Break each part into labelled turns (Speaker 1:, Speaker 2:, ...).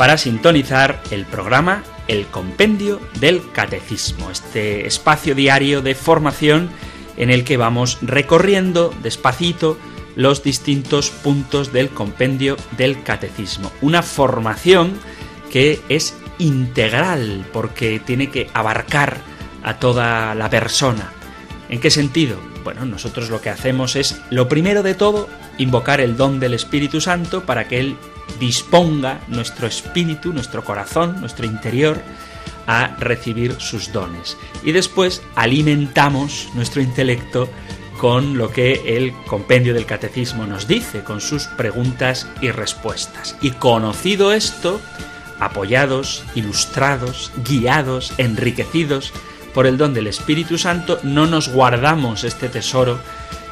Speaker 1: para sintonizar el programa El Compendio del Catecismo, este espacio diario de formación en el que vamos recorriendo despacito los distintos puntos del compendio del catecismo. Una formación que es integral porque tiene que abarcar a toda la persona. ¿En qué sentido? Bueno, nosotros lo que hacemos es, lo primero de todo, invocar el don del Espíritu Santo para que Él disponga nuestro espíritu, nuestro corazón, nuestro interior a recibir sus dones. Y después alimentamos nuestro intelecto con lo que el compendio del catecismo nos dice, con sus preguntas y respuestas. Y conocido esto, apoyados, ilustrados, guiados, enriquecidos por el don del Espíritu Santo, no nos guardamos este tesoro,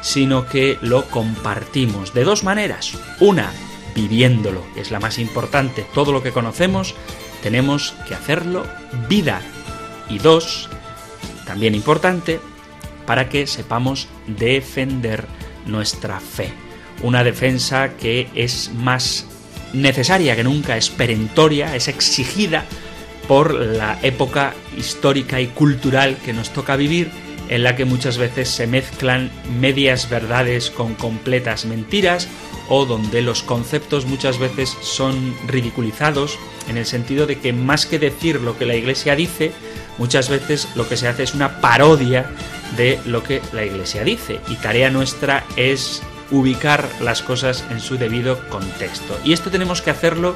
Speaker 1: sino que lo compartimos de dos maneras. Una, viviéndolo, que es la más importante. Todo lo que conocemos tenemos que hacerlo vida. Y dos, también importante, para que sepamos defender nuestra fe. Una defensa que es más necesaria que nunca, es perentoria, es exigida por la época histórica y cultural que nos toca vivir, en la que muchas veces se mezclan medias verdades con completas mentiras, o donde los conceptos muchas veces son ridiculizados, en el sentido de que más que decir lo que la Iglesia dice, muchas veces lo que se hace es una parodia de lo que la Iglesia dice. Y tarea nuestra es ubicar las cosas en su debido contexto. Y esto tenemos que hacerlo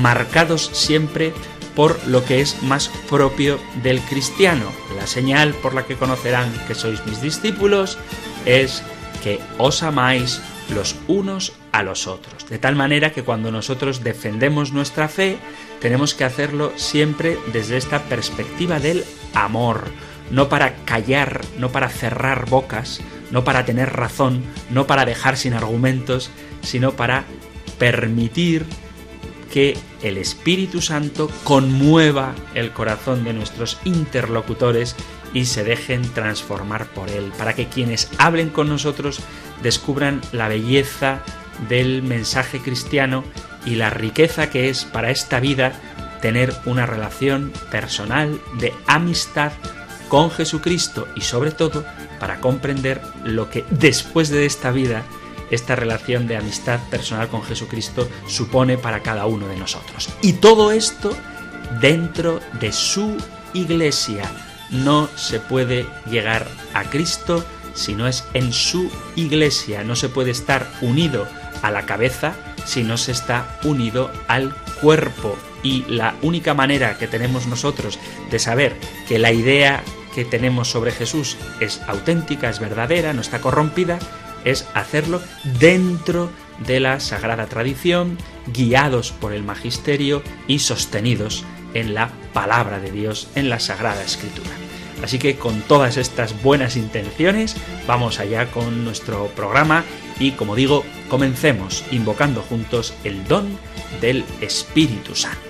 Speaker 1: marcados siempre por lo que es más propio del cristiano. La señal por la que conocerán que sois mis discípulos es que os amáis los unos a los otros. De tal manera que cuando nosotros defendemos nuestra fe, tenemos que hacerlo siempre desde esta perspectiva del amor, no para callar, no para cerrar bocas, no para tener razón, no para dejar sin argumentos, sino para permitir que el Espíritu Santo conmueva el corazón de nuestros interlocutores y se dejen transformar por él, para que quienes hablen con nosotros descubran la belleza del mensaje cristiano y la riqueza que es para esta vida tener una relación personal de amistad con Jesucristo y sobre todo para comprender lo que después de esta vida esta relación de amistad personal con Jesucristo supone para cada uno de nosotros. Y todo esto dentro de su iglesia. No se puede llegar a Cristo si no es en su iglesia. No se puede estar unido a la cabeza si no se está unido al cuerpo. Y la única manera que tenemos nosotros de saber que la idea que tenemos sobre Jesús es auténtica, es verdadera, no está corrompida, es hacerlo dentro de la sagrada tradición, guiados por el magisterio y sostenidos en la palabra de Dios, en la sagrada escritura. Así que con todas estas buenas intenciones, vamos allá con nuestro programa y como digo, comencemos invocando juntos el don del Espíritu Santo.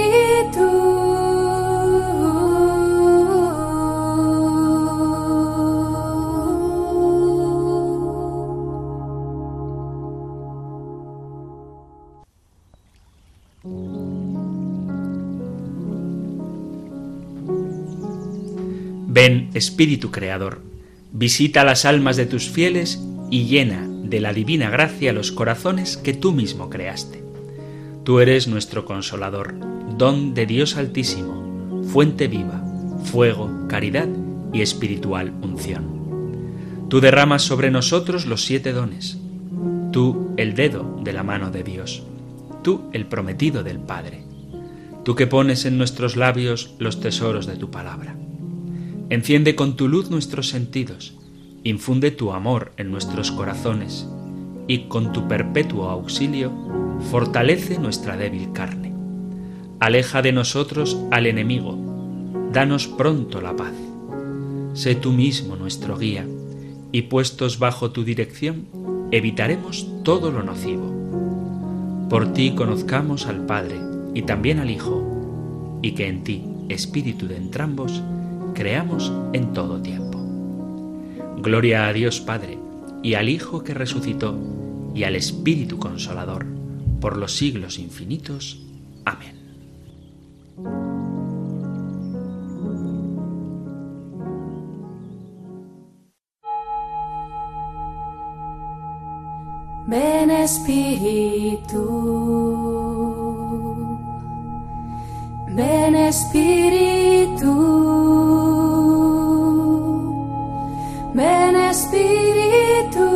Speaker 1: Ven, Espíritu Creador, visita las almas de tus fieles y llena de la divina gracia los corazones que tú mismo creaste. Tú eres nuestro consolador, don de Dios Altísimo, fuente viva, fuego, caridad y espiritual unción. Tú derramas sobre nosotros los siete dones. Tú el dedo de la mano de Dios. Tú el prometido del Padre. Tú que pones en nuestros labios los tesoros de tu palabra. Enciende con tu luz nuestros sentidos. Infunde tu amor en nuestros corazones y con tu perpetuo auxilio fortalece nuestra débil carne. Aleja de nosotros al enemigo. Danos pronto la paz. Sé tú mismo nuestro guía y puestos bajo tu dirección, evitaremos todo lo nocivo. Por ti conozcamos al Padre y también al Hijo, y que en ti, Espíritu de entrambos, creamos en todo tiempo. Gloria a Dios Padre, y al Hijo que resucitó, y al Espíritu Consolador, por los siglos infinitos. Amén.
Speaker 2: Ven Espíritu, ven Espíritu, ven Espíritu.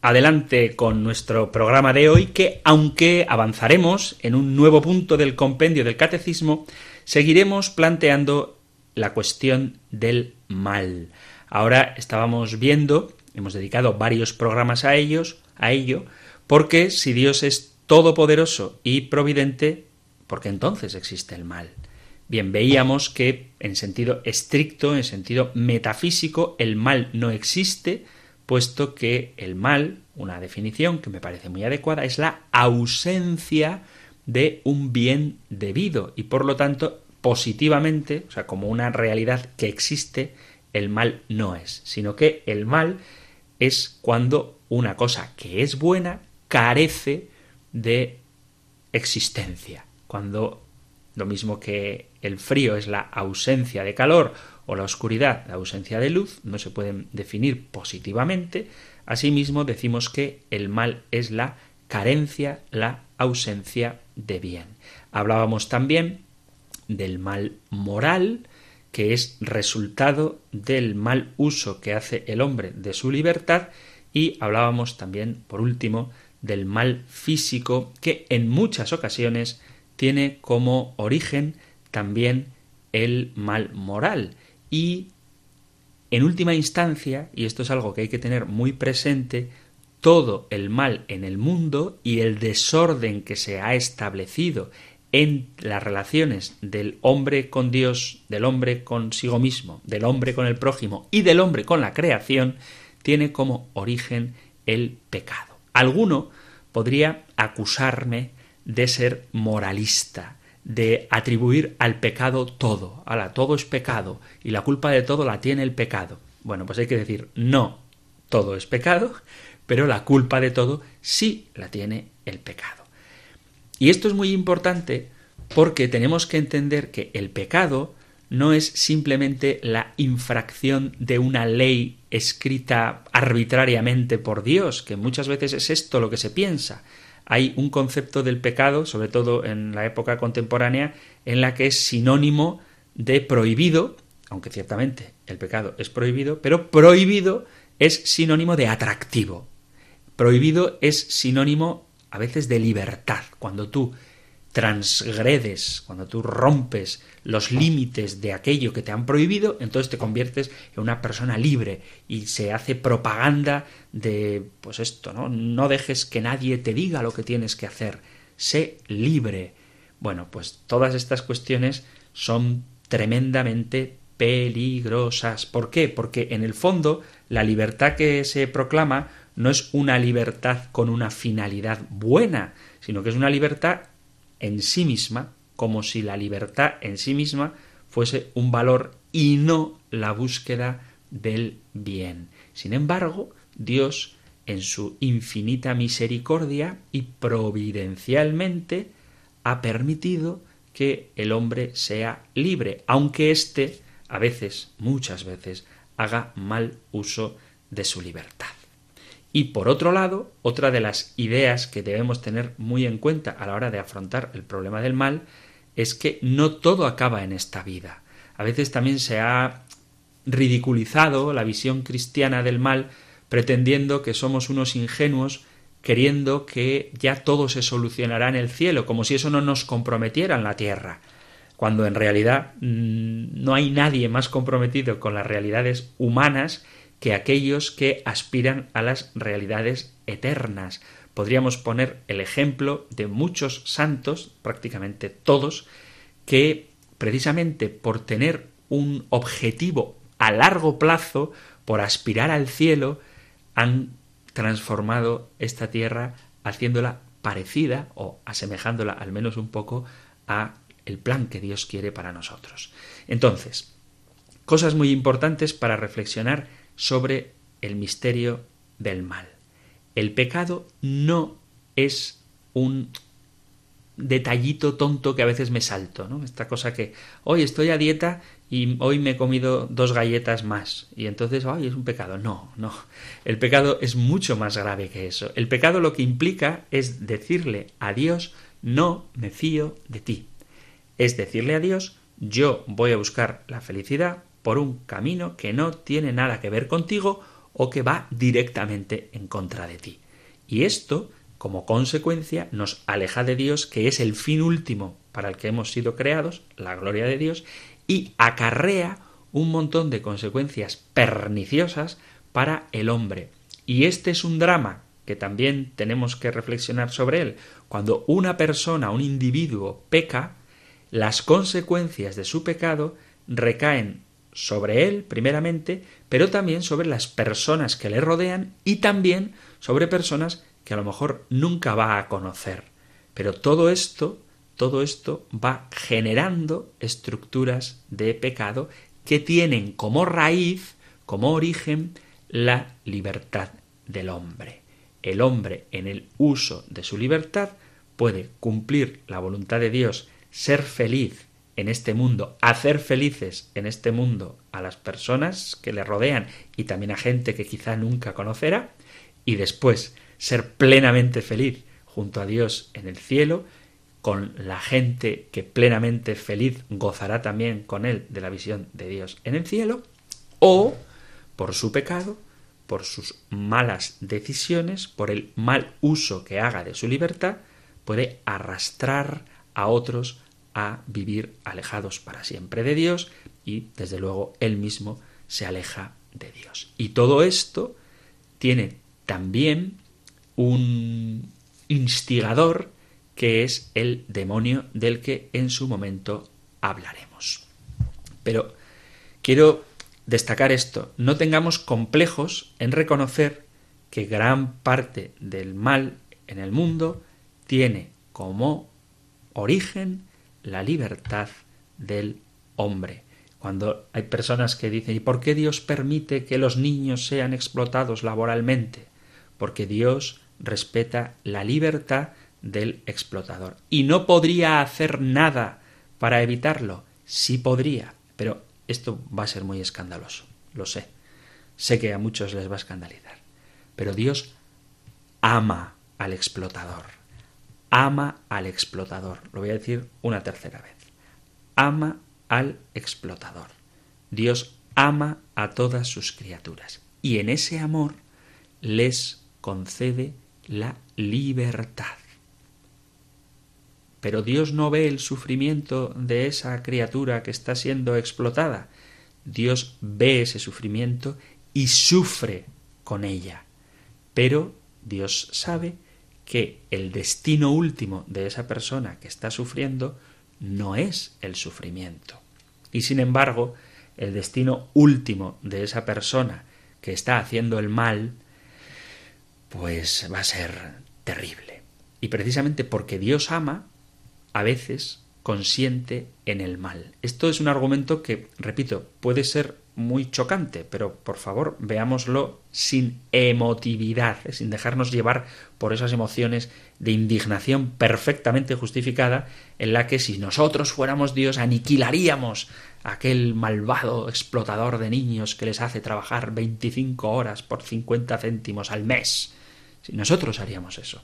Speaker 1: Adelante con nuestro programa de hoy que, aunque avanzaremos en un nuevo punto del compendio del catecismo, seguiremos planteando la cuestión del mal. Ahora estábamos viendo, hemos dedicado varios programas a ellos, a ello, porque si Dios es todopoderoso y providente, ¿por qué entonces existe el mal? Bien, veíamos que en sentido estricto, en sentido metafísico, el mal no existe, puesto que el mal, una definición que me parece muy adecuada, es la ausencia de un bien debido y por lo tanto positivamente, o sea, como una realidad que existe, el mal no es, sino que el mal es cuando una cosa que es buena carece de existencia, cuando lo mismo que el frío es la ausencia de calor o la oscuridad, la ausencia de luz, no se pueden definir positivamente, asimismo decimos que el mal es la carencia, la ausencia de bien. Hablábamos también del mal moral, que es resultado del mal uso que hace el hombre de su libertad, y hablábamos también, por último, del mal físico, que en muchas ocasiones tiene como origen también el mal moral, y en última instancia, y esto es algo que hay que tener muy presente, todo el mal en el mundo y el desorden que se ha establecido en las relaciones del hombre con Dios, del hombre consigo mismo, del hombre con el prójimo y del hombre con la creación, tiene como origen el pecado. Alguno podría acusarme de ser moralista, de atribuir al pecado todo. Ala, todo es pecado y la culpa de todo la tiene el pecado. Bueno, pues hay que decir, no, todo es pecado, pero la culpa de todo sí la tiene el pecado. Y esto es muy importante porque tenemos que entender que el pecado no es simplemente la infracción de una ley escrita arbitrariamente por Dios, que muchas veces es esto lo que se piensa, hay un concepto del pecado, sobre todo en la época contemporánea, en la que es sinónimo de prohibido, aunque ciertamente el pecado es prohibido, pero prohibido es sinónimo de atractivo. Prohibido es sinónimo a veces de libertad. Cuando tú transgredes, cuando tú rompes los límites de aquello que te han prohibido, entonces te conviertes en una persona libre y se hace propaganda de pues esto, ¿no? No dejes que nadie te diga lo que tienes que hacer. Sé libre. Bueno, pues todas estas cuestiones son tremendamente peligrosas. ¿Por qué? Porque en el fondo la libertad que se proclama no es una libertad con una finalidad buena, sino que es una libertad en sí misma, como si la libertad en sí misma fuese un valor y no la búsqueda del bien. Sin embargo, Dios, en su infinita misericordia y providencialmente, ha permitido que el hombre sea libre, aunque éste, a veces, muchas veces, haga mal uso de su libertad. Y por otro lado, otra de las ideas que debemos tener muy en cuenta a la hora de afrontar el problema del mal es que no todo acaba en esta vida. A veces también se ha ridiculizado la visión cristiana del mal pretendiendo que somos unos ingenuos queriendo que ya todo se solucionará en el cielo, como si eso no nos comprometiera en la tierra, cuando en realidad mm, no hay nadie más comprometido con las realidades humanas que aquellos que aspiran a las realidades eternas. Podríamos poner el ejemplo de muchos santos, prácticamente todos, que precisamente por tener un objetivo a largo plazo, por aspirar al cielo, han transformado esta tierra haciéndola parecida o asemejándola al menos un poco a el plan que Dios quiere para nosotros. Entonces, cosas muy importantes para reflexionar sobre el misterio del mal. El pecado no es un detallito tonto que a veces me salto, ¿no? Esta cosa que hoy estoy a dieta y hoy me he comido dos galletas más y entonces, ay, es un pecado. No, no. El pecado es mucho más grave que eso. El pecado lo que implica es decirle a Dios, no me fío de ti. Es decirle a Dios, yo voy a buscar la felicidad por un camino que no tiene nada que ver contigo o que va directamente en contra de ti. Y esto, como consecuencia, nos aleja de Dios, que es el fin último para el que hemos sido creados, la gloria de Dios, y acarrea un montón de consecuencias perniciosas para el hombre. Y este es un drama que también tenemos que reflexionar sobre él. Cuando una persona, un individuo, peca, las consecuencias de su pecado recaen sobre él, primeramente, pero también sobre las personas que le rodean y también sobre personas que a lo mejor nunca va a conocer. Pero todo esto, todo esto va generando estructuras de pecado que tienen como raíz, como origen, la libertad del hombre. El hombre, en el uso de su libertad, puede cumplir la voluntad de Dios, ser feliz en este mundo, hacer felices en este mundo a las personas que le rodean y también a gente que quizá nunca conocerá, y después ser plenamente feliz junto a Dios en el cielo, con la gente que plenamente feliz gozará también con él de la visión de Dios en el cielo, o por su pecado, por sus malas decisiones, por el mal uso que haga de su libertad, puede arrastrar a otros a vivir alejados para siempre de Dios y desde luego él mismo se aleja de Dios. Y todo esto tiene también un instigador que es el demonio del que en su momento hablaremos. Pero quiero destacar esto, no tengamos complejos en reconocer que gran parte del mal en el mundo tiene como origen la libertad del hombre. Cuando hay personas que dicen, ¿y por qué Dios permite que los niños sean explotados laboralmente? Porque Dios respeta la libertad del explotador. ¿Y no podría hacer nada para evitarlo? Sí podría, pero esto va a ser muy escandaloso, lo sé. Sé que a muchos les va a escandalizar. Pero Dios ama al explotador ama al explotador. Lo voy a decir una tercera vez. Ama al explotador. Dios ama a todas sus criaturas y en ese amor les concede la libertad. Pero Dios no ve el sufrimiento de esa criatura que está siendo explotada. Dios ve ese sufrimiento y sufre con ella. Pero Dios sabe que el destino último de esa persona que está sufriendo no es el sufrimiento. Y sin embargo, el destino último de esa persona que está haciendo el mal, pues va a ser terrible. Y precisamente porque Dios ama, a veces consiente en el mal. Esto es un argumento que, repito, puede ser muy chocante, pero por favor veámoslo sin emotividad, ¿eh? sin dejarnos llevar por esas emociones de indignación perfectamente justificada en la que si nosotros fuéramos Dios aniquilaríamos a aquel malvado explotador de niños que les hace trabajar 25 horas por 50 céntimos al mes. Si nosotros haríamos eso.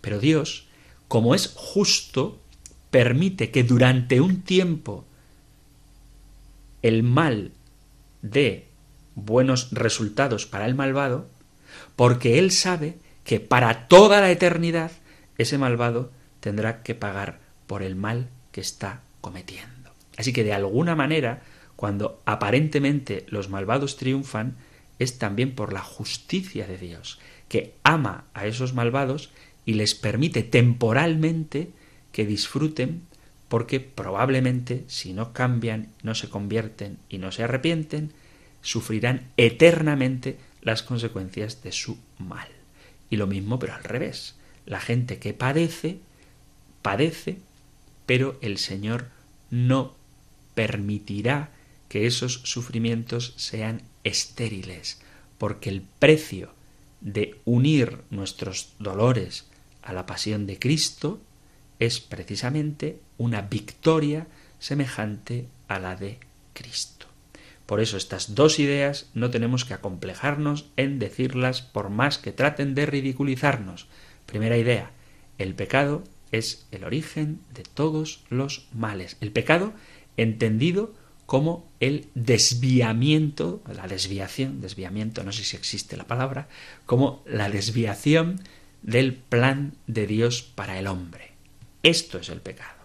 Speaker 1: Pero Dios, como es justo, permite que durante un tiempo el mal dé buenos resultados para el malvado, porque él sabe que para toda la eternidad ese malvado tendrá que pagar por el mal que está cometiendo. Así que de alguna manera, cuando aparentemente los malvados triunfan, es también por la justicia de Dios, que ama a esos malvados y les permite temporalmente que disfruten porque probablemente si no cambian, no se convierten y no se arrepienten, sufrirán eternamente las consecuencias de su mal. Y lo mismo, pero al revés. La gente que padece, padece, pero el Señor no permitirá que esos sufrimientos sean estériles, porque el precio de unir nuestros dolores a la pasión de Cristo es precisamente una victoria semejante a la de Cristo. Por eso estas dos ideas no tenemos que acomplejarnos en decirlas por más que traten de ridiculizarnos. Primera idea, el pecado es el origen de todos los males. El pecado entendido como el desviamiento, la desviación, desviamiento, no sé si existe la palabra, como la desviación del plan de Dios para el hombre. Esto es el pecado.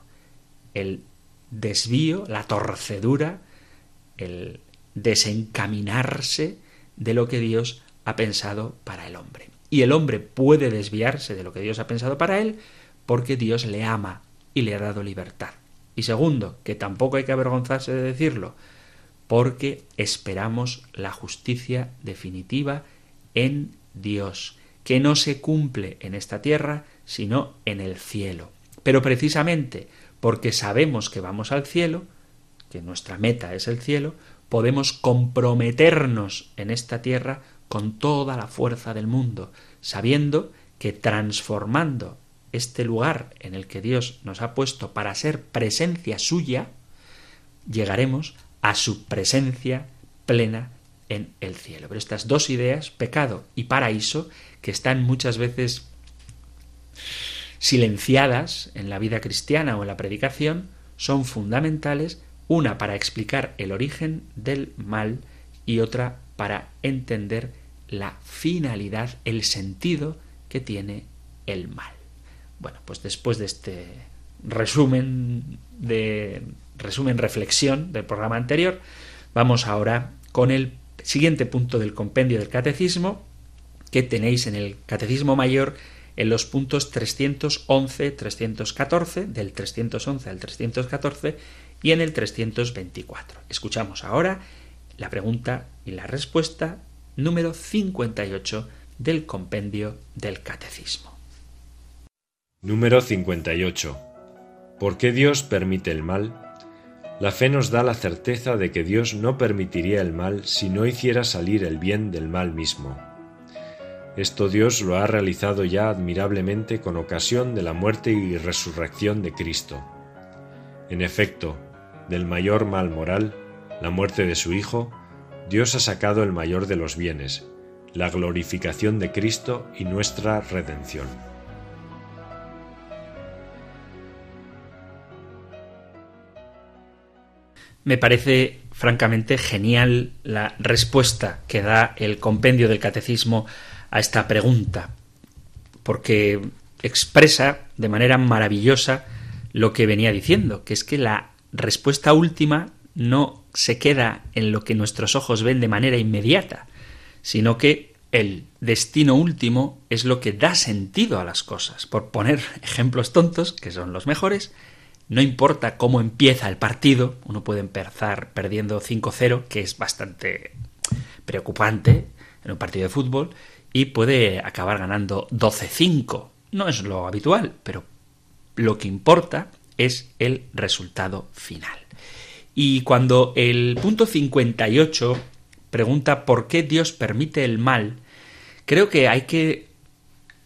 Speaker 1: El desvío, la torcedura, el desencaminarse de lo que Dios ha pensado para el hombre. Y el hombre puede desviarse de lo que Dios ha pensado para él porque Dios le ama y le ha dado libertad. Y segundo, que tampoco hay que avergonzarse de decirlo, porque esperamos la justicia definitiva en Dios, que no se cumple en esta tierra, sino en el cielo. Pero precisamente porque sabemos que vamos al cielo, que nuestra meta es el cielo, podemos comprometernos en esta tierra con toda la fuerza del mundo, sabiendo que transformando este lugar en el que Dios nos ha puesto para ser presencia suya, llegaremos a su presencia plena en el cielo. Pero estas dos ideas, pecado y paraíso, que están muchas veces silenciadas en la vida cristiana o en la predicación, son fundamentales una para explicar el origen del mal y otra para entender la finalidad, el sentido que tiene el mal. Bueno, pues después de este resumen de resumen reflexión del programa anterior, vamos ahora con el siguiente punto del compendio del catecismo que tenéis en el catecismo mayor en los puntos 311, 314, del 311 al 314 y en el 324. Escuchamos ahora la pregunta y la respuesta número 58 del compendio del Catecismo.
Speaker 3: Número 58. ¿Por qué Dios permite el mal? La fe nos da la certeza de que Dios no permitiría el mal si no hiciera salir el bien del mal mismo. Esto Dios lo ha realizado ya admirablemente con ocasión de la muerte y resurrección de Cristo. En efecto, del mayor mal moral, la muerte de su Hijo, Dios ha sacado el mayor de los bienes, la glorificación de Cristo y nuestra redención.
Speaker 1: Me parece francamente genial la respuesta que da el compendio del catecismo a esta pregunta, porque expresa de manera maravillosa lo que venía diciendo, que es que la respuesta última no se queda en lo que nuestros ojos ven de manera inmediata, sino que el destino último es lo que da sentido a las cosas. Por poner ejemplos tontos, que son los mejores, no importa cómo empieza el partido, uno puede empezar perdiendo 5-0, que es bastante preocupante en un partido de fútbol, y puede acabar ganando 12-5. No es lo habitual, pero lo que importa es el resultado final. Y cuando el punto 58 pregunta por qué Dios permite el mal, creo que hay que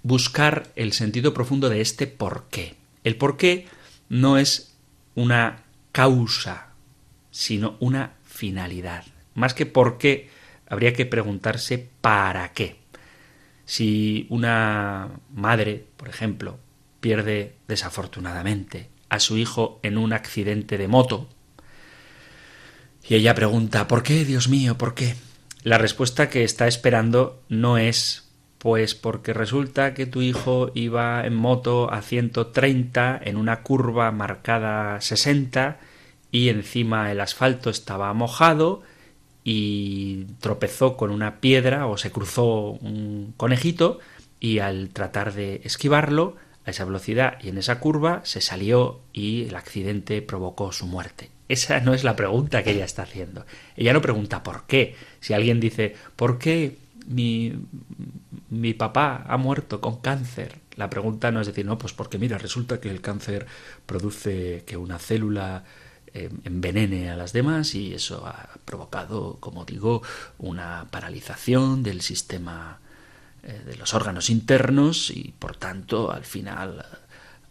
Speaker 1: buscar el sentido profundo de este por qué. El por qué no es una causa, sino una finalidad. Más que por qué, habría que preguntarse para qué. Si una madre, por ejemplo, pierde desafortunadamente a su hijo en un accidente de moto, y ella pregunta ¿Por qué, Dios mío? ¿Por qué? La respuesta que está esperando no es pues porque resulta que tu hijo iba en moto a 130 en una curva marcada 60 y encima el asfalto estaba mojado y tropezó con una piedra o se cruzó un conejito y al tratar de esquivarlo a esa velocidad y en esa curva se salió y el accidente provocó su muerte. Esa no es la pregunta que ella está haciendo. Ella no pregunta por qué. Si alguien dice, ¿por qué mi, mi papá ha muerto con cáncer. La pregunta no es decir, no, pues porque mira, resulta que el cáncer produce que una célula envenene a las demás y eso ha provocado, como digo, una paralización del sistema eh, de los órganos internos y por tanto al final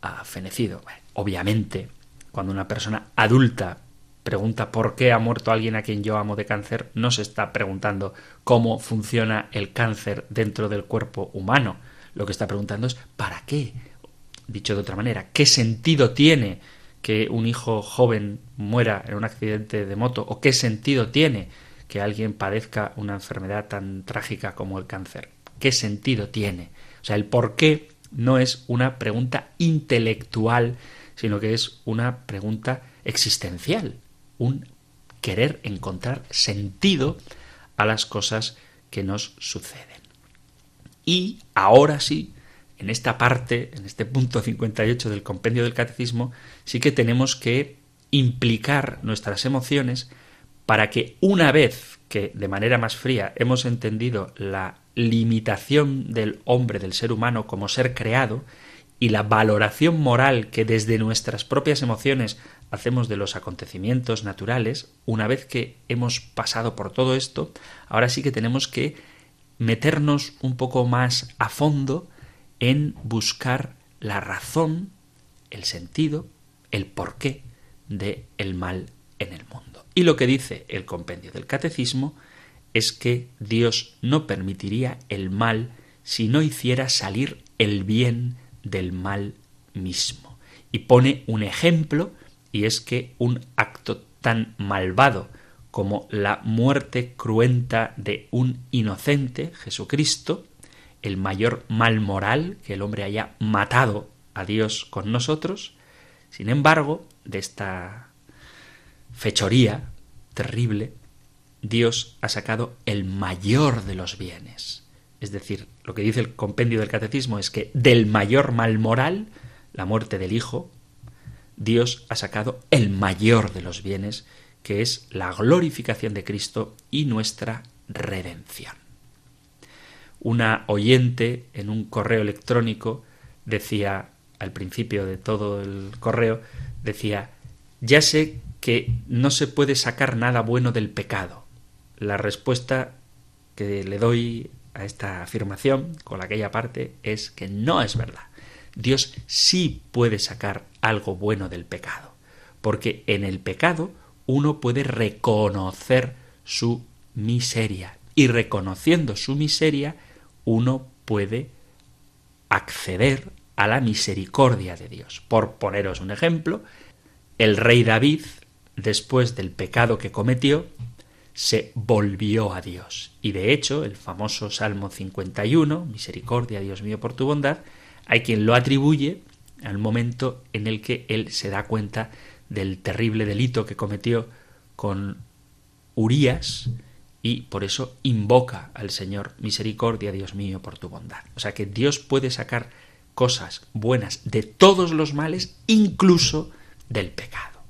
Speaker 1: ha fenecido. obviamente, cuando una persona adulta pregunta por qué ha muerto alguien a quien yo amo de cáncer, no se está preguntando cómo funciona el cáncer dentro del cuerpo humano. Lo que está preguntando es ¿para qué? Dicho de otra manera, ¿qué sentido tiene que un hijo joven muera en un accidente de moto? ¿O qué sentido tiene que alguien padezca una enfermedad tan trágica como el cáncer? ¿Qué sentido tiene? O sea, el por qué no es una pregunta intelectual, sino que es una pregunta existencial un querer encontrar sentido a las cosas que nos suceden. Y ahora sí, en esta parte, en este punto 58 del compendio del catecismo, sí que tenemos que implicar nuestras emociones para que una vez que de manera más fría hemos entendido la limitación del hombre, del ser humano como ser creado, y la valoración moral que desde nuestras propias emociones hacemos de los acontecimientos naturales, una vez que hemos pasado por todo esto, ahora sí que tenemos que meternos un poco más a fondo en buscar la razón, el sentido, el porqué de el mal en el mundo. Y lo que dice el compendio del catecismo es que Dios no permitiría el mal si no hiciera salir el bien del mal mismo. Y pone un ejemplo y es que un acto tan malvado como la muerte cruenta de un inocente, Jesucristo, el mayor mal moral que el hombre haya matado a Dios con nosotros, sin embargo, de esta fechoría terrible, Dios ha sacado el mayor de los bienes. Es decir, lo que dice el compendio del catecismo es que del mayor mal moral, la muerte del Hijo, Dios ha sacado el mayor de los bienes, que es la glorificación de Cristo y nuestra redención. Una oyente en un correo electrónico decía, al principio de todo el correo, decía, ya sé que no se puede sacar nada bueno del pecado. La respuesta que le doy a esta afirmación con aquella parte es que no es verdad. Dios sí puede sacar algo bueno del pecado, porque en el pecado uno puede reconocer su miseria y reconociendo su miseria uno puede acceder a la misericordia de Dios. Por poneros un ejemplo, el rey David, después del pecado que cometió, se volvió a Dios. Y de hecho, el famoso Salmo 51, Misericordia, Dios mío, por tu bondad, hay quien lo atribuye al momento en el que él se da cuenta del terrible delito que cometió con Urías y por eso invoca al Señor misericordia, Dios mío, por tu bondad. O sea que Dios puede sacar cosas buenas de todos los males, incluso del pecado.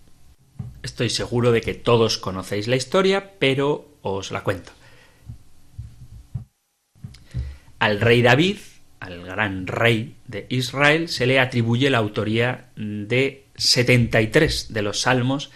Speaker 1: Estoy seguro de que todos conocéis la historia, pero os la cuento. Al rey David al gran rey de Israel se le atribuye la autoría de 73 de los salmos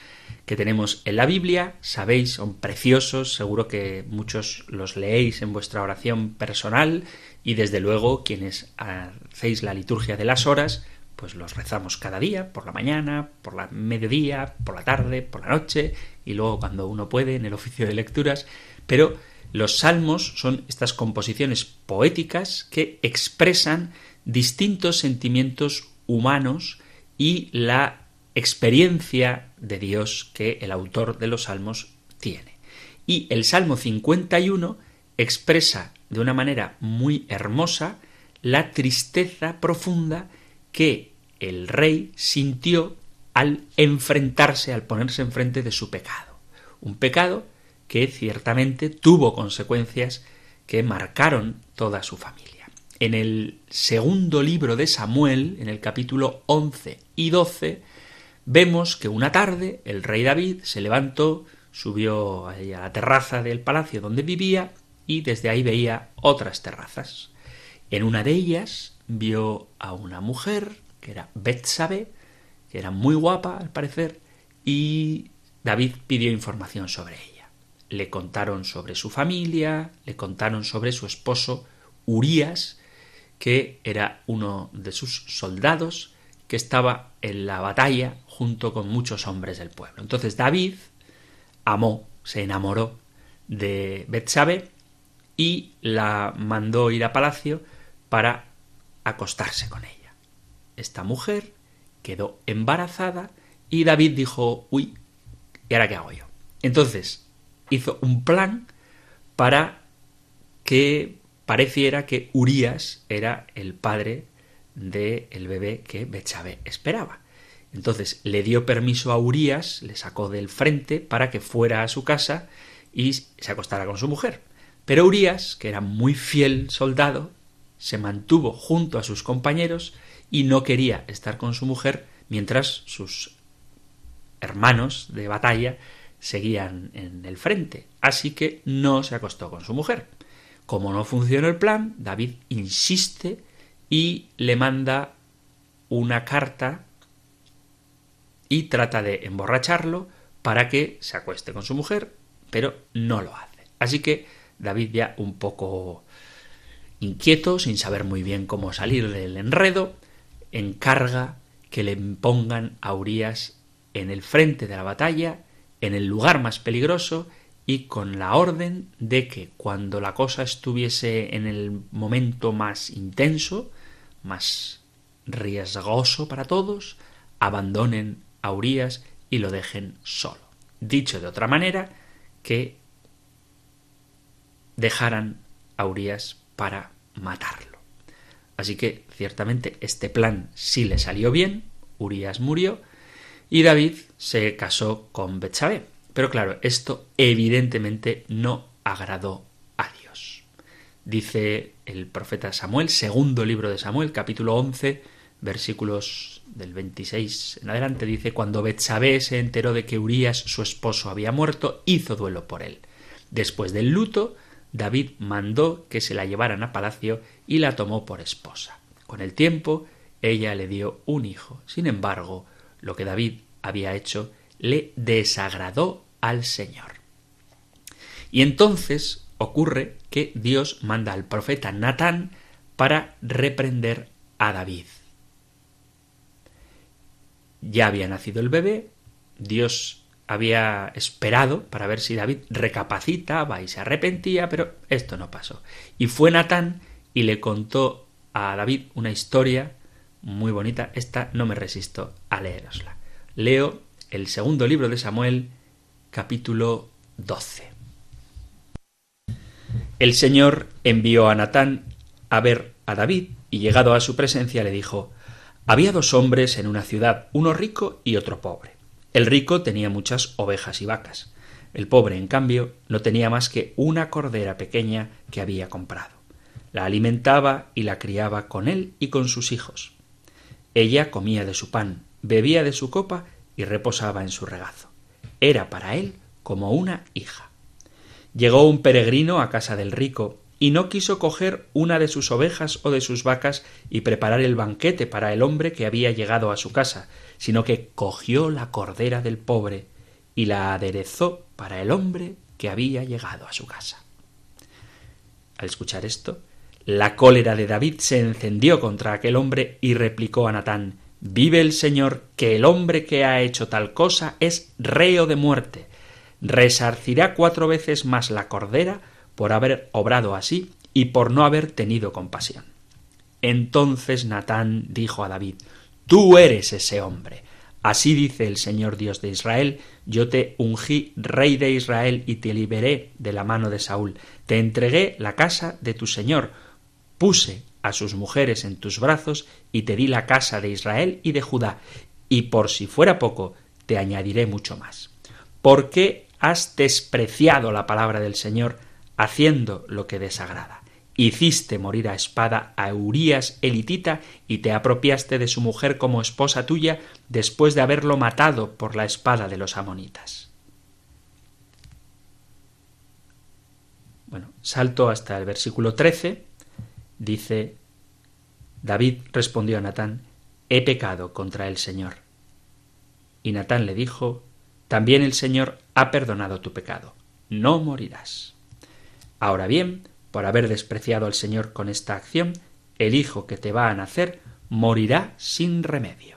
Speaker 1: que tenemos en la Biblia, sabéis, son preciosos, seguro que muchos los leéis en vuestra oración personal y desde luego quienes hacéis la liturgia de las horas, pues los rezamos cada día, por la mañana, por la mediodía, por la tarde, por la noche y luego cuando uno puede en el oficio de lecturas, pero los salmos son estas composiciones poéticas que expresan distintos sentimientos humanos y la experiencia de Dios que el autor de los salmos tiene. Y el Salmo 51 expresa de una manera muy hermosa la tristeza profunda que el rey sintió al enfrentarse, al ponerse enfrente de su pecado. Un pecado que ciertamente tuvo consecuencias que marcaron toda su familia. En el segundo libro de Samuel, en el capítulo 11 y 12, vemos que una tarde el rey David se levantó, subió a la terraza del palacio donde vivía y desde ahí veía otras terrazas. En una de ellas vio a una mujer que era Betsabe, que era muy guapa al parecer, y David pidió información sobre ella. Le contaron sobre su familia, le contaron sobre su esposo Urías, que era uno de sus soldados, que estaba en la batalla junto con muchos hombres del pueblo. Entonces David amó, se enamoró de Betsabe y la mandó ir a palacio para acostarse con ella. Esta mujer quedó embarazada y David dijo, uy, ¿y ahora qué hago yo? Entonces hizo un plan para que pareciera que Urías era el padre del el bebé que Betsabe esperaba. Entonces le dio permiso a Urías, le sacó del frente para que fuera a su casa y se acostara con su mujer. Pero Urías, que era muy fiel soldado, se mantuvo junto a sus compañeros y no quería estar con su mujer mientras sus hermanos de batalla seguían en el frente. Así que no se acostó con su mujer. Como no funcionó el plan, David insiste y le manda una carta y trata de emborracharlo para que se acueste con su mujer, pero no lo hace. Así que David ya un poco inquieto, sin saber muy bien cómo salir del enredo, encarga que le pongan a Urias en el frente de la batalla, en el lugar más peligroso, y con la orden de que cuando la cosa estuviese en el momento más intenso, más riesgoso para todos, abandonen a Urias y lo dejen solo. Dicho de otra manera, que dejaran a Urias para matarlo. Así que ciertamente este plan sí le salió bien, Urias murió y David se casó con Betsabé. Pero claro, esto evidentemente no agradó. Dice el profeta Samuel, segundo libro de Samuel, capítulo 11, versículos del 26 en adelante, dice, cuando Betsabé se enteró de que Urias, su esposo, había muerto, hizo duelo por él. Después del luto, David mandó que se la llevaran a palacio y la tomó por esposa. Con el tiempo, ella le dio un hijo. Sin embargo, lo que David había hecho le desagradó al Señor. Y entonces ocurre que Dios manda al profeta Natán para reprender a David. Ya había nacido el bebé, Dios había esperado para ver si David recapacitaba y se arrepentía, pero esto no pasó. Y fue Natán y le contó a David una historia muy bonita. Esta no me resisto a leerosla. Leo el segundo libro de Samuel, capítulo 12. El Señor envió a Natán a ver a David y llegado a su presencia le dijo Había dos hombres en una ciudad, uno rico y otro pobre. El rico tenía muchas ovejas y vacas. El pobre, en cambio, no tenía más que una cordera pequeña que había comprado. La alimentaba y la criaba con él y con sus hijos. Ella comía de su pan, bebía de su copa y reposaba en su regazo. Era para él como una hija. Llegó un peregrino a casa del rico y no quiso coger una de sus ovejas o de sus vacas y preparar el banquete para el hombre que había llegado a su casa, sino que cogió la cordera del pobre y la aderezó para el hombre que había llegado a su casa. Al escuchar esto, la cólera de David se encendió contra aquel hombre y replicó a Natán Vive el Señor que el hombre que ha hecho tal cosa es reo de muerte. Resarcirá cuatro veces más la cordera por haber obrado así y por no haber tenido compasión. Entonces Natán dijo a David Tú eres ese hombre. Así dice el Señor Dios de Israel, yo te ungí rey de Israel y te liberé de la mano de Saúl. Te entregué la casa de tu Señor, puse a sus mujeres en tus brazos y te di la casa de Israel y de Judá, y por si fuera poco, te añadiré mucho más. ¿Por qué has despreciado la palabra del Señor haciendo lo que desagrada? hiciste morir a espada a Urías elitita y te apropiaste de su mujer como esposa tuya después de haberlo matado por la espada de los amonitas. Bueno, salto hasta el versículo 13. Dice, David respondió a Natán, he pecado contra el Señor. Y Natán le dijo, también el Señor ha perdonado tu pecado, no morirás. Ahora bien, por haber despreciado al Señor con esta acción, el hijo que te va a nacer morirá sin remedio.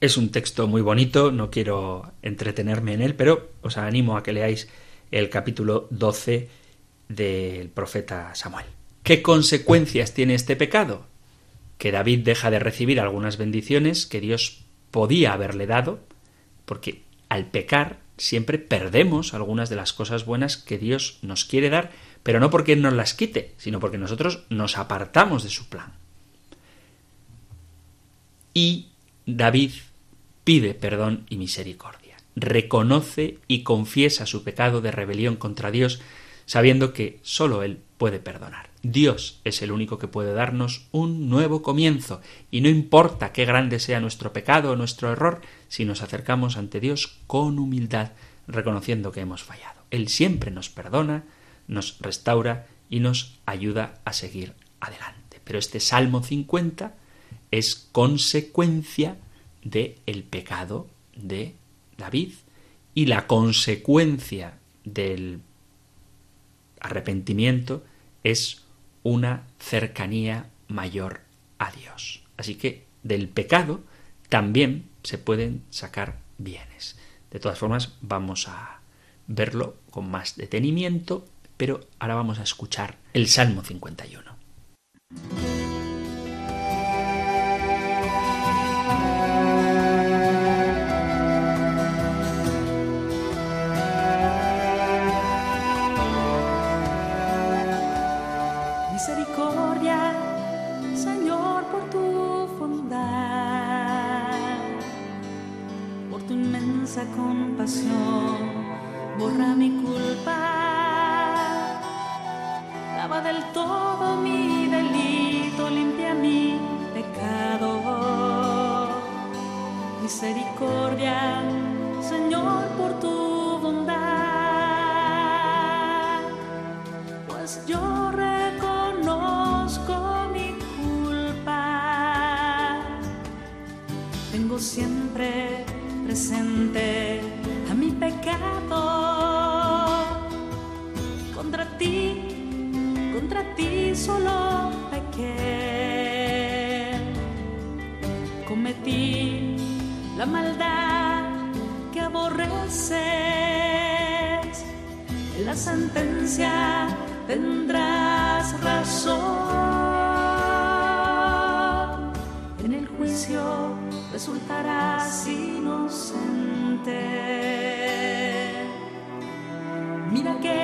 Speaker 1: Es un texto muy bonito, no quiero entretenerme en él, pero os animo a que leáis el capítulo 12 del profeta Samuel. ¿Qué consecuencias tiene este pecado? Que David deja de recibir algunas bendiciones que Dios podía haberle dado, porque al pecar siempre perdemos algunas de las cosas buenas que Dios nos quiere dar, pero no porque nos las quite, sino porque nosotros nos apartamos de su plan. Y David pide perdón y misericordia, reconoce y confiesa su pecado de rebelión contra Dios, sabiendo que sólo Él puede perdonar. Dios es el único que puede darnos un nuevo comienzo, y no importa qué grande sea nuestro pecado o nuestro error, si nos acercamos ante Dios con humildad, reconociendo que hemos fallado. Él siempre nos perdona, nos restaura y nos ayuda a seguir adelante. Pero este Salmo 50 es consecuencia de el pecado de David y la consecuencia del arrepentimiento es una cercanía mayor a Dios. Así que del pecado también se pueden sacar bienes. De todas formas, vamos a verlo con más detenimiento pero ahora vamos a escuchar el Salmo 51.
Speaker 2: Inmensa compasión, borra mi culpa del todo mi delito, limpia mi pecado. Misericordia, Señor, por tu bondad, pues yo reconozco mi culpa. Tengo siempre presente a mi pecado contra ti contra ti solo pequé. Cometí la maldad que aborreces. En la sentencia tendrás razón. En el juicio resultarás inocente. Mira que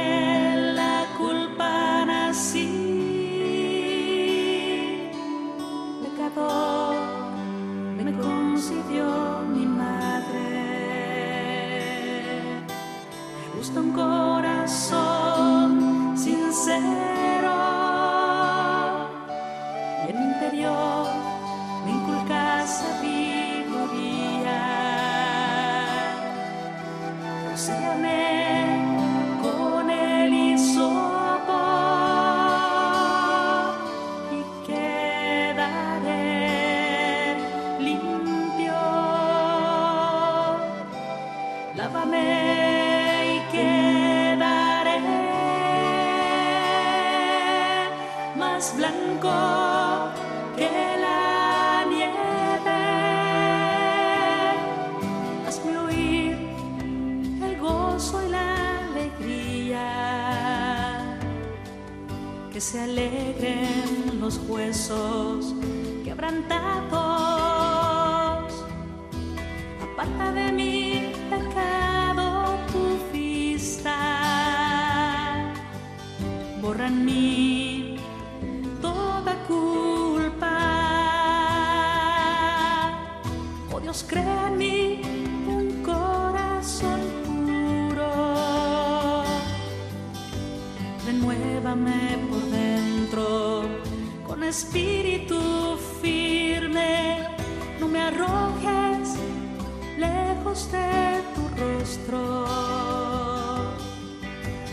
Speaker 2: me concibió mi madre. Gusta un Renuévame por dentro con espíritu firme. No me arrojes lejos de tu rostro.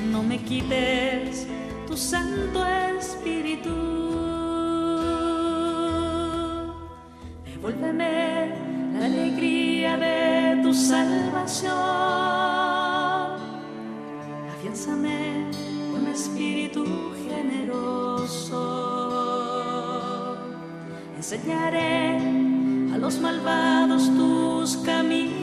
Speaker 2: No me quites tu santo espíritu. Enseñaré a los malvados tus caminos.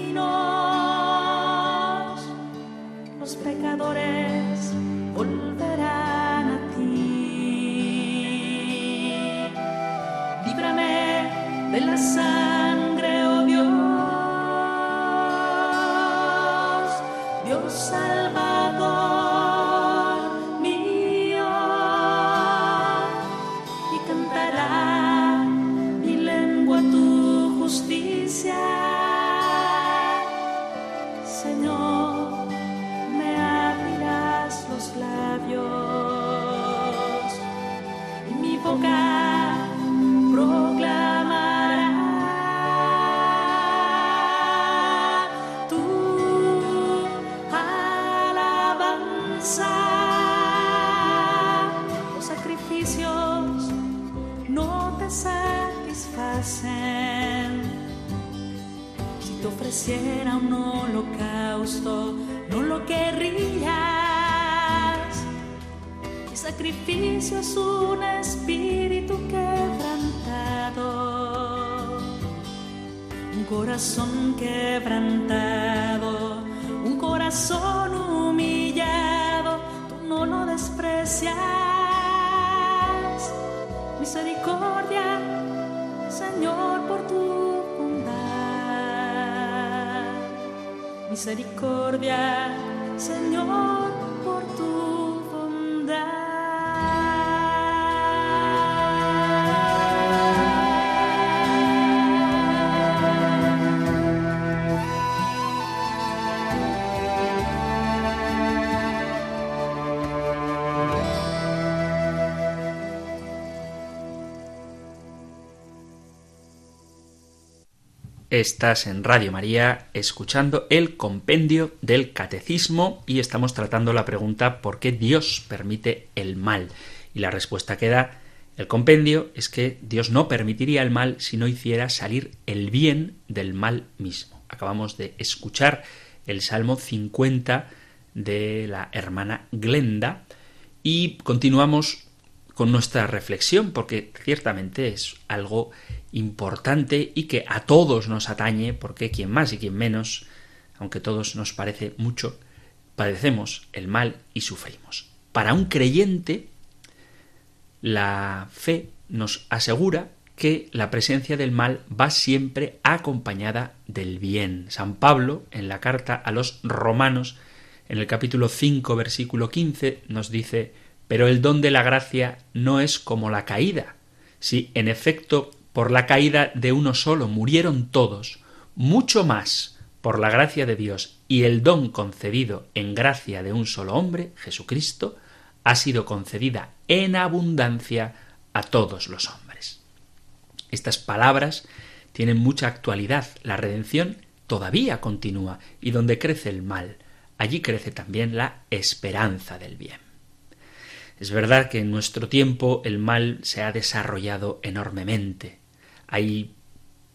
Speaker 2: Sacrificio es un espíritu quebrantado, un corazón quebrantado, un corazón humillado, tú no lo desprecias. Misericordia, Señor, por tu bondad. Misericordia, Señor,
Speaker 1: Estás en Radio María escuchando el compendio del catecismo y estamos tratando la pregunta ¿por qué Dios permite el mal? Y la respuesta que da el compendio es que Dios no permitiría el mal si no hiciera salir el bien del mal mismo. Acabamos de escuchar el Salmo 50 de la hermana Glenda y continuamos con nuestra reflexión porque ciertamente es algo importante y que a todos nos atañe porque quien más y quien menos, aunque todos nos parece mucho, padecemos el mal y sufrimos. Para un creyente, la fe nos asegura que la presencia del mal va siempre acompañada del bien. San Pablo, en la carta a los romanos, en el capítulo 5, versículo 15, nos dice, pero el don de la gracia no es como la caída. Si en efecto por la caída de uno solo murieron todos, mucho más por la gracia de Dios y el don concedido en gracia de un solo hombre, Jesucristo, ha sido concedida en abundancia a todos los hombres. Estas palabras tienen mucha actualidad. La redención todavía continúa y donde crece el mal, allí crece también la esperanza del bien. Es verdad que en nuestro tiempo el mal se ha desarrollado enormemente. Hay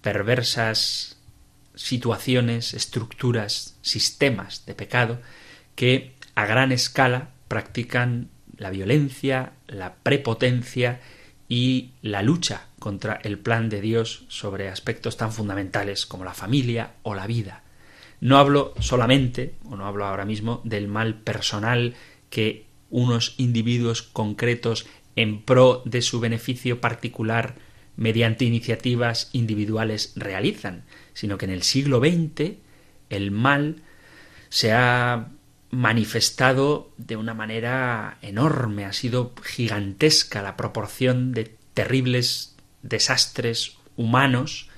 Speaker 1: perversas situaciones, estructuras, sistemas de pecado que a gran escala practican la violencia, la prepotencia y la lucha contra el plan de Dios sobre aspectos tan fundamentales como la familia o la vida. No hablo solamente, o no hablo ahora mismo, del mal personal que unos individuos concretos en pro de su beneficio particular mediante iniciativas individuales realizan, sino que en el siglo XX el mal se ha manifestado de una manera enorme, ha sido gigantesca la proporción de terribles desastres humanos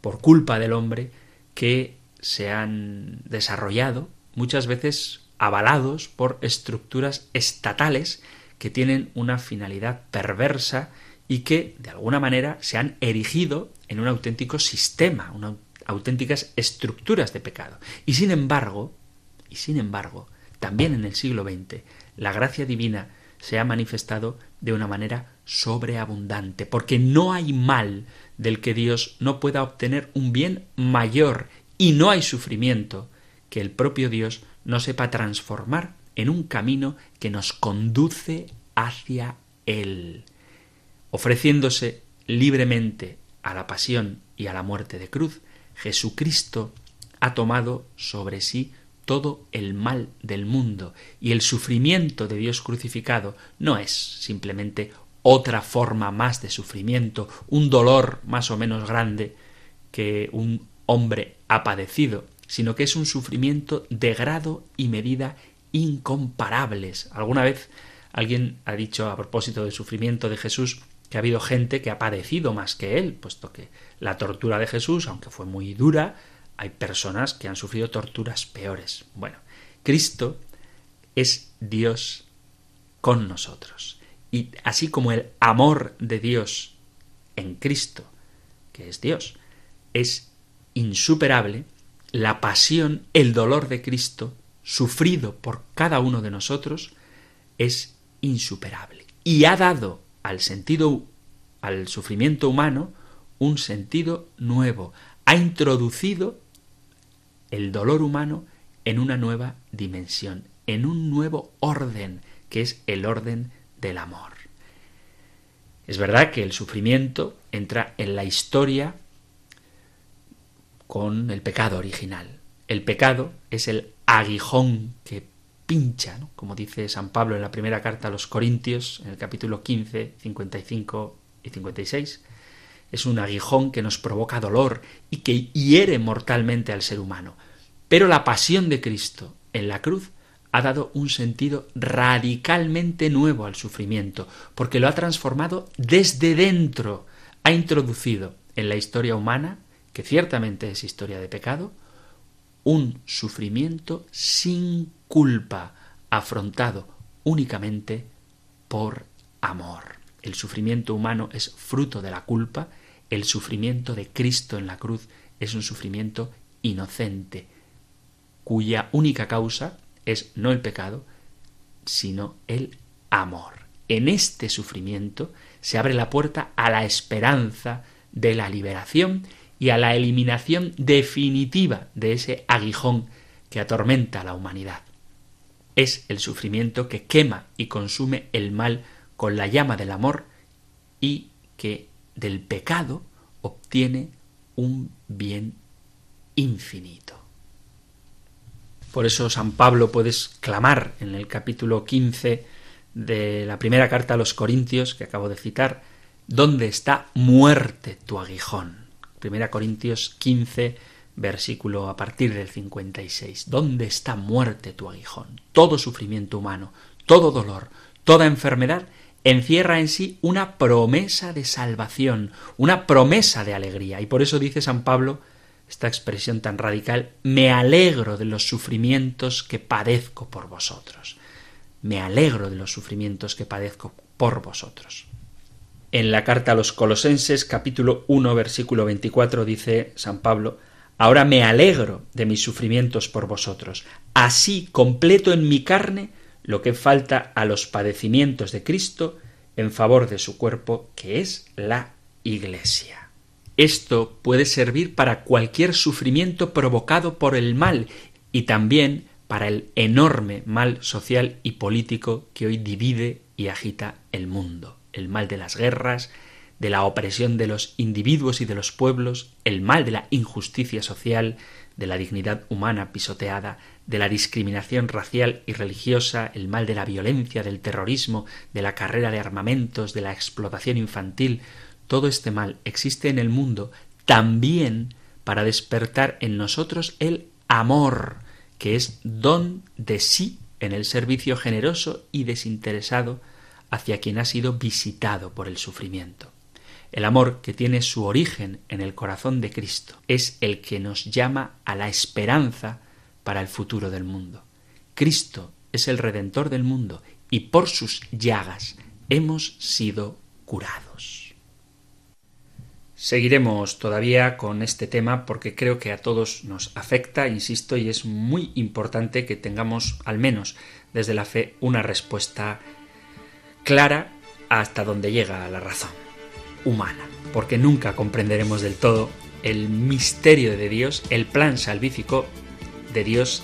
Speaker 1: por culpa del hombre que se han desarrollado, muchas veces avalados por estructuras estatales que tienen una finalidad perversa y que, de alguna manera, se han erigido en un auténtico sistema, unas auténticas estructuras de pecado. Y sin embargo, y sin embargo, también en el siglo XX, la gracia divina se ha manifestado de una manera sobreabundante, porque no hay mal del que Dios no pueda obtener un bien mayor y no hay sufrimiento que el propio Dios no sepa transformar en un camino que nos conduce hacia Él, ofreciéndose libremente a la pasión y a la muerte de cruz, Jesucristo ha tomado sobre sí todo el mal del mundo y el sufrimiento de Dios crucificado no es simplemente otra forma más de sufrimiento, un dolor más o menos grande que un hombre ha padecido, sino que es un sufrimiento de grado y medida incomparables. Alguna vez alguien ha dicho a propósito del sufrimiento de Jesús que ha habido gente que ha padecido más que él, puesto que la tortura de Jesús, aunque fue muy dura, hay personas que han sufrido torturas peores. Bueno, Cristo es Dios con nosotros. Y así como el amor de Dios en Cristo, que es Dios, es insuperable la pasión, el dolor de Cristo, sufrido por cada uno de nosotros, es insuperable. Y ha dado al sentido, al sufrimiento humano, un sentido nuevo. Ha introducido el dolor humano en una nueva dimensión, en un nuevo orden, que es el orden del amor. Es verdad que el sufrimiento entra en la historia con el pecado original. El pecado es el aguijón que pincha, como dice San Pablo en la primera carta a los Corintios, en el capítulo 15, 55 y 56. Es un aguijón que nos provoca dolor y que hiere mortalmente al ser humano. Pero la pasión de Cristo en la cruz ha dado un sentido radicalmente nuevo al sufrimiento, porque lo ha transformado desde dentro, ha introducido en la historia humana que ciertamente es historia de pecado, un sufrimiento sin culpa, afrontado únicamente por amor. El sufrimiento humano es fruto de la culpa, el sufrimiento de Cristo en la cruz es un sufrimiento inocente, cuya única causa es no el pecado, sino el amor. En este sufrimiento se abre la puerta a la esperanza de la liberación y a la eliminación definitiva de ese aguijón que atormenta a la humanidad. Es el sufrimiento que quema y consume el mal con la llama del amor y que del pecado obtiene un bien infinito. Por eso San Pablo puedes clamar en el capítulo 15 de la primera carta a los Corintios que acabo de citar, ¿dónde está muerte tu aguijón? Primera Corintios 15, versículo a partir del 56. ¿Dónde está muerte tu aguijón? Todo sufrimiento humano, todo dolor, toda enfermedad encierra en sí una promesa de salvación, una promesa de alegría. Y por eso dice San Pablo esta expresión tan radical, me alegro de los sufrimientos que padezco por vosotros. Me alegro de los sufrimientos que padezco por vosotros. En la carta a los Colosenses capítulo 1 versículo 24 dice San Pablo, Ahora me alegro de mis sufrimientos por vosotros, así completo en mi carne lo que falta a los padecimientos de Cristo en favor de su cuerpo, que es la Iglesia. Esto puede servir para cualquier sufrimiento provocado por el mal y también para el enorme mal social y político que hoy divide y agita el mundo. El mal de las guerras, de la opresión de los individuos y de los pueblos, el mal de la injusticia social, de la dignidad humana pisoteada, de la discriminación racial y religiosa, el mal de la violencia, del terrorismo, de la carrera de armamentos, de la explotación infantil, todo este mal existe en el mundo también para despertar en nosotros el amor, que es don de sí en el servicio generoso y desinteresado hacia quien ha sido visitado por el sufrimiento. El amor que tiene su origen en el corazón de Cristo es el que nos llama a la esperanza para el futuro del mundo. Cristo es el Redentor del mundo y por sus llagas hemos sido curados. Seguiremos todavía con este tema porque creo que a todos nos afecta, insisto, y es muy importante que tengamos, al menos desde la fe, una respuesta clara hasta donde llega la razón humana, porque nunca comprenderemos del todo el misterio de Dios, el plan salvífico de Dios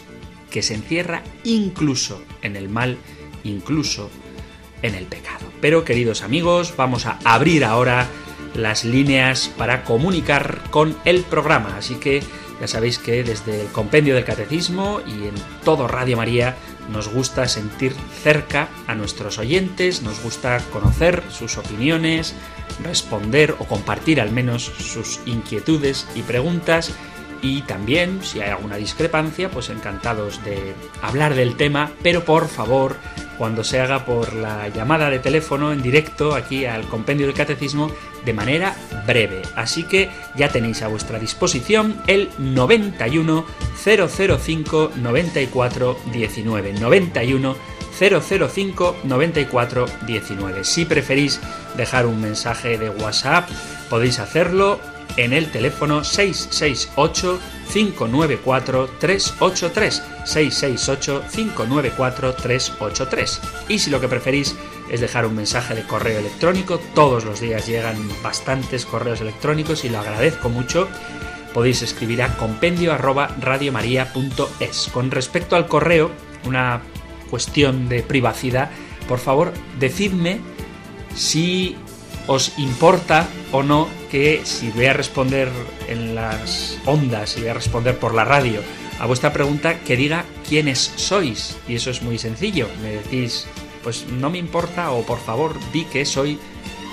Speaker 1: que se encierra incluso en el mal, incluso en el pecado. Pero queridos amigos, vamos a abrir ahora las líneas para comunicar con el programa, así que ya sabéis que desde el compendio del catecismo y en todo Radio María nos gusta sentir cerca a nuestros oyentes, nos gusta conocer sus opiniones, responder o compartir al menos sus inquietudes y preguntas. Y también, si hay alguna discrepancia, pues encantados de hablar del tema, pero por favor, cuando se haga por la llamada de teléfono en directo aquí al compendio del catecismo, de manera breve. Así que ya tenéis a vuestra disposición el 91 005 94 19. 91 005 94 19. Si preferís dejar un mensaje de WhatsApp, podéis hacerlo en el teléfono 668 594 383 668 594 383 y si lo que preferís es dejar un mensaje de correo electrónico todos los días llegan bastantes correos electrónicos y lo agradezco mucho podéis escribir a compendio arroba radiomaria.es con respecto al correo una cuestión de privacidad por favor decidme si os importa o no que si voy a responder en las ondas y voy a responder por la radio a vuestra pregunta, que diga quiénes sois. Y eso es muy sencillo. Me decís, pues no me importa o por favor di que soy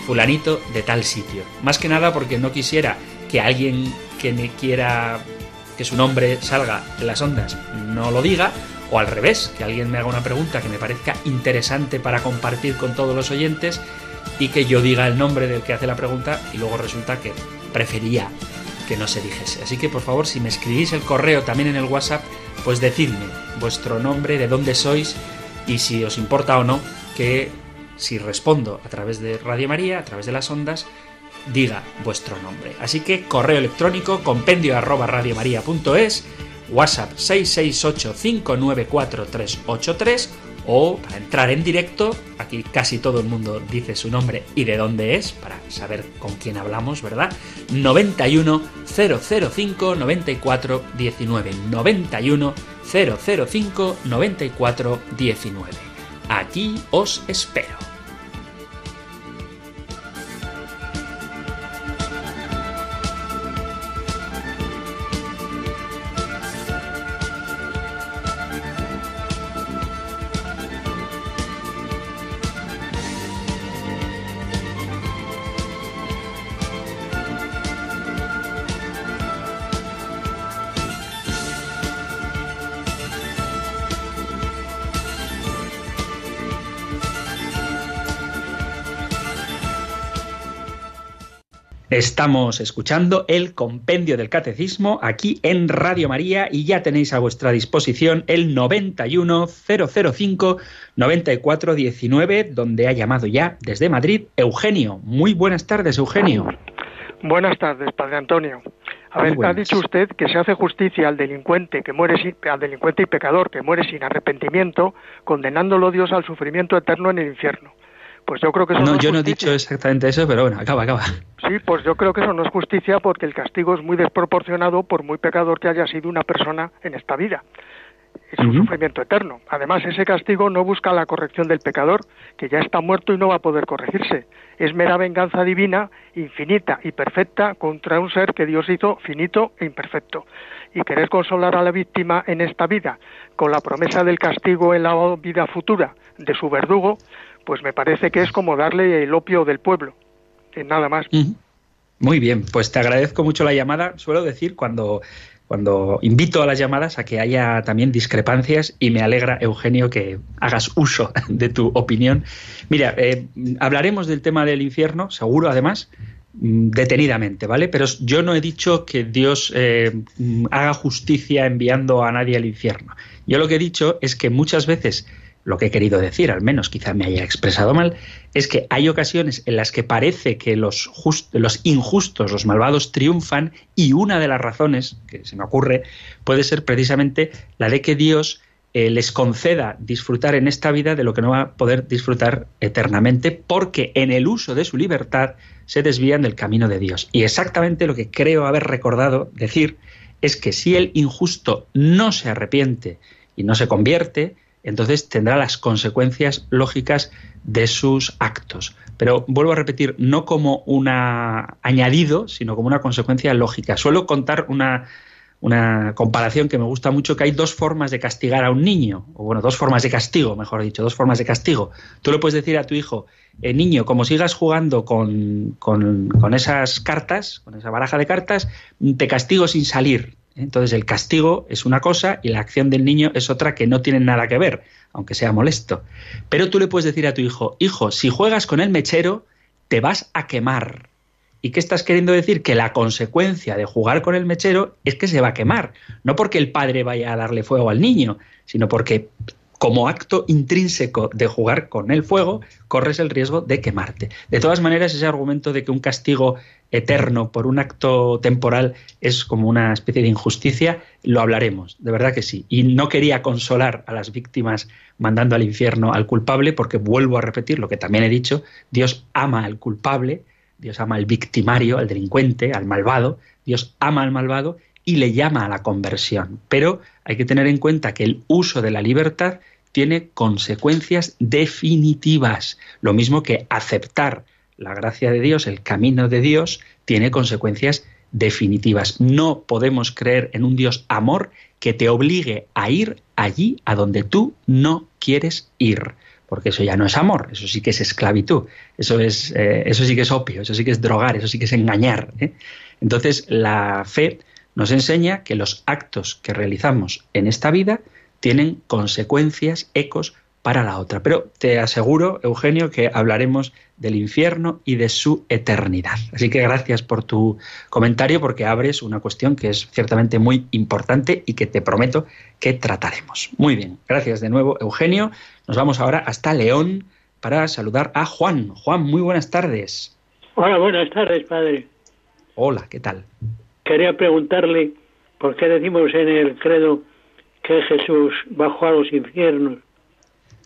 Speaker 1: fulanito de tal sitio. Más que nada porque no quisiera que alguien que me quiera que su nombre salga en las ondas no lo diga, o al revés, que alguien me haga una pregunta que me parezca interesante para compartir con todos los oyentes y que yo diga el nombre del que hace la pregunta y luego resulta que prefería que no se dijese. Así que por favor, si me escribís el correo también en el WhatsApp, pues decidme vuestro nombre, de dónde sois y si os importa o no que si respondo a través de Radio María, a través de las ondas, diga vuestro nombre. Así que correo electrónico compendio arroba radiomaria.es, WhatsApp 668 594 383 o para entrar en directo, aquí casi todo el mundo dice su nombre y de dónde es, para saber con quién hablamos, ¿verdad? 91 005 94 19. 91 005 94 19. Aquí os espero. Estamos escuchando el compendio del catecismo aquí en Radio María y ya tenéis a vuestra disposición el 91005 9419 donde ha llamado ya desde Madrid Eugenio. Muy buenas tardes, Eugenio.
Speaker 4: Buenas tardes, Padre Antonio. A ver, ha dicho usted que se hace justicia al delincuente que muere sin, al delincuente y pecador que muere sin arrepentimiento, condenándolo Dios al sufrimiento eterno en el infierno. Pues yo creo que eso
Speaker 1: no, yo no he dicho exactamente eso, pero bueno, acaba, acaba.
Speaker 4: Sí, pues yo creo que eso no es justicia porque el castigo es muy desproporcionado por muy pecador que haya sido una persona en esta vida. es un sufrimiento eterno. Además, ese castigo no busca la corrección del pecador, que ya está muerto y no va a poder corregirse. Es mera venganza divina, infinita y perfecta contra un ser que Dios hizo finito e imperfecto. Y querer consolar a la víctima en esta vida con la promesa del castigo en la vida futura de su verdugo, pues me parece que es como darle el opio del pueblo, nada más.
Speaker 1: Muy bien, pues te agradezco mucho la llamada. Suelo decir cuando cuando invito a las llamadas a que haya también discrepancias y me alegra, Eugenio, que hagas uso de tu opinión. Mira, eh, hablaremos del tema del infierno, seguro además, mm, detenidamente, ¿vale? Pero yo no he dicho que Dios eh, mm, haga justicia enviando a nadie al infierno. Yo lo que he dicho es que muchas veces lo que he querido decir, al menos quizá me haya expresado mal, es que hay ocasiones en las que parece que los, los injustos, los malvados triunfan y una de las razones que se me ocurre puede ser precisamente la de que Dios eh, les conceda disfrutar en esta vida de lo que no va a poder disfrutar eternamente porque en el uso de su libertad se desvían del camino de Dios. Y exactamente lo que creo haber recordado decir es que si el injusto no se arrepiente y no se convierte, entonces tendrá las consecuencias lógicas de sus actos. Pero vuelvo a repetir, no como un añadido, sino como una consecuencia lógica. Suelo contar una, una comparación que me gusta mucho, que hay dos formas de castigar a un niño, o bueno, dos formas de castigo, mejor dicho, dos formas de castigo. Tú le puedes decir a tu hijo, eh, niño, como sigas jugando con, con, con esas cartas, con esa baraja de cartas, te castigo sin salir, entonces el castigo es una cosa y la acción del niño es otra que no tiene nada que ver, aunque sea molesto. Pero tú le puedes decir a tu hijo, hijo, si juegas con el mechero, te vas a quemar. ¿Y qué estás queriendo decir? Que la consecuencia de jugar con el mechero es que se va a quemar. No porque el padre vaya a darle fuego al niño, sino porque como acto intrínseco de jugar con el fuego, corres el riesgo de quemarte. De todas maneras, ese argumento de que un castigo eterno por un acto temporal es como una especie de injusticia, lo hablaremos, de verdad que sí. Y no quería consolar a las víctimas mandando al infierno al culpable, porque vuelvo a repetir lo que también he dicho, Dios ama al culpable, Dios ama al victimario, al delincuente, al malvado, Dios ama al malvado y le llama a la conversión. Pero hay que tener en cuenta que el uso de la libertad tiene consecuencias definitivas, lo mismo que aceptar la gracia de Dios, el camino de Dios, tiene consecuencias definitivas. No podemos creer en un Dios amor que te obligue a ir allí a donde tú no quieres ir, porque eso ya no es amor, eso sí que es esclavitud, eso, es, eh, eso sí que es opio, eso sí que es drogar, eso sí que es engañar. ¿eh? Entonces la fe nos enseña que los actos que realizamos en esta vida tienen consecuencias, ecos para la otra. Pero te aseguro, Eugenio, que hablaremos del infierno y de su eternidad. Así que gracias por tu comentario porque abres una cuestión que es ciertamente muy importante y que te prometo que trataremos. Muy bien, gracias de nuevo, Eugenio. Nos vamos ahora hasta León para saludar a Juan. Juan, muy buenas tardes.
Speaker 5: Hola, buenas tardes, padre.
Speaker 1: Hola, ¿qué tal?
Speaker 5: Quería preguntarle por qué decimos en el credo que Jesús bajó a los infiernos.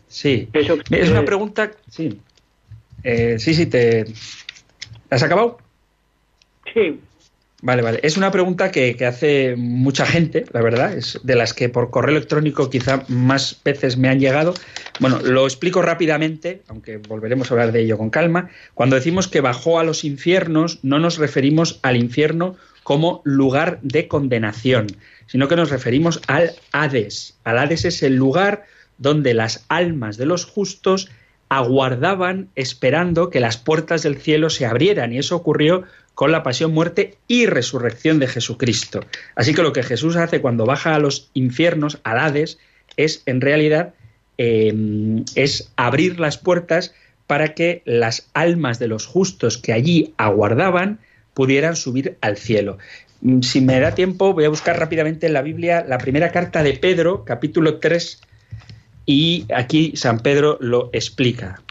Speaker 1: Sí, es una pregunta, sí, eh, sí, sí, te... ¿Has acabado?
Speaker 5: Sí.
Speaker 1: Vale, vale. Es una pregunta que, que, hace mucha gente, la verdad, es de las que por correo electrónico quizá más veces me han llegado. Bueno, lo explico rápidamente, aunque volveremos a hablar de ello con calma. Cuando decimos que bajó a los infiernos, no nos referimos al infierno como lugar de condenación, sino que nos referimos al Hades. Al Hades es el lugar donde las almas de los justos aguardaban esperando que las puertas del cielo se abrieran y eso ocurrió con la pasión, muerte y resurrección de Jesucristo. Así que lo que Jesús hace cuando baja a los infiernos, al Hades, es en realidad em, es abrir las puertas para que las almas de los justos que allí aguardaban pudieran subir al cielo. Mm, si me da tiempo, voy a buscar rápidamente en la Biblia la primera carta de Pedro, capítulo 3, y aquí San Pedro lo explica.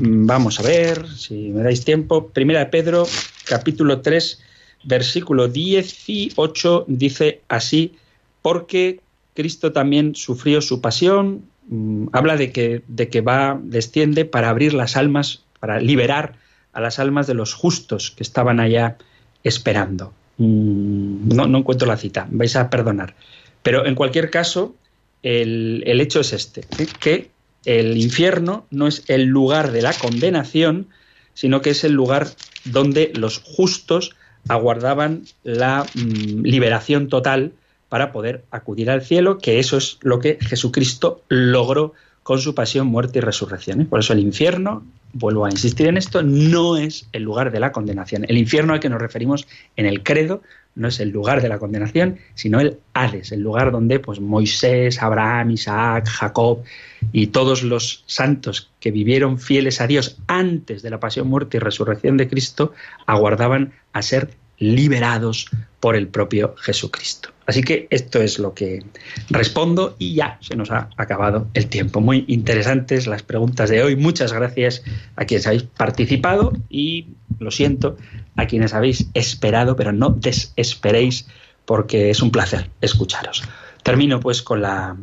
Speaker 1: Mm, vamos a ver si me dais tiempo. Primera de Pedro, capítulo 3, versículo 18, dice así, porque Cristo también sufrió su pasión, mm, habla de que, de que va, desciende para abrir las almas, para liberar a las almas de los justos que estaban allá esperando. Mm, no, encuentro la cita, vais a perdonar. Pero en cualquier caso, el, hecho es este, que el infierno no es el lugar de la condenación, sino que es el lugar donde los justos aguardaban la mm, liberación total para poder acudir al cielo, que eso es lo que Jesucristo logró con su pasión, muerte y resurrección. ¿eh? Por eso el infierno, vuelvo a insistir en esto, no es el lugar de la condenación. El infierno al que nos referimos en el credo no es el lugar de la condenación, sino el Hades, el lugar donde pues, Moisés, Abraham, Isaac, Jacob y todos los santos que vivieron fieles a Dios antes de la pasión, muerte y resurrección de Cristo aguardaban a ser liberados por el propio Jesucristo. Así que esto es lo que respondo y ya se nos ha acabado el tiempo. Muy interesantes las preguntas de hoy. Muchas gracias a quienes habéis participado y lo siento a quienes habéis esperado, pero no desesperéis porque es un placer escucharos. Termino pues con la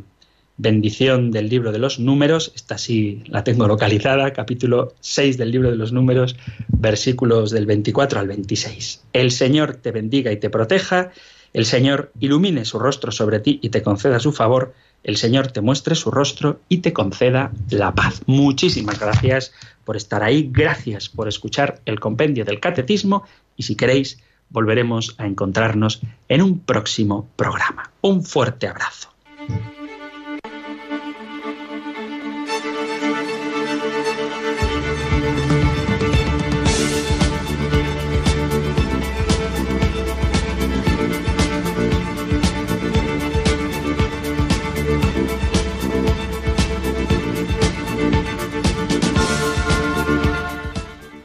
Speaker 1: bendición del libro de los números, esta sí la tengo localizada, capítulo 6 del libro de los números, versículos del 24 al 26. El Señor te bendiga y te proteja, el Señor ilumine su rostro sobre ti y te conceda su favor, el Señor te muestre su rostro y te conceda la paz. Muchísimas gracias por estar ahí, gracias por escuchar el compendio del catecismo y si queréis volveremos a encontrarnos en un próximo programa. Un fuerte abrazo.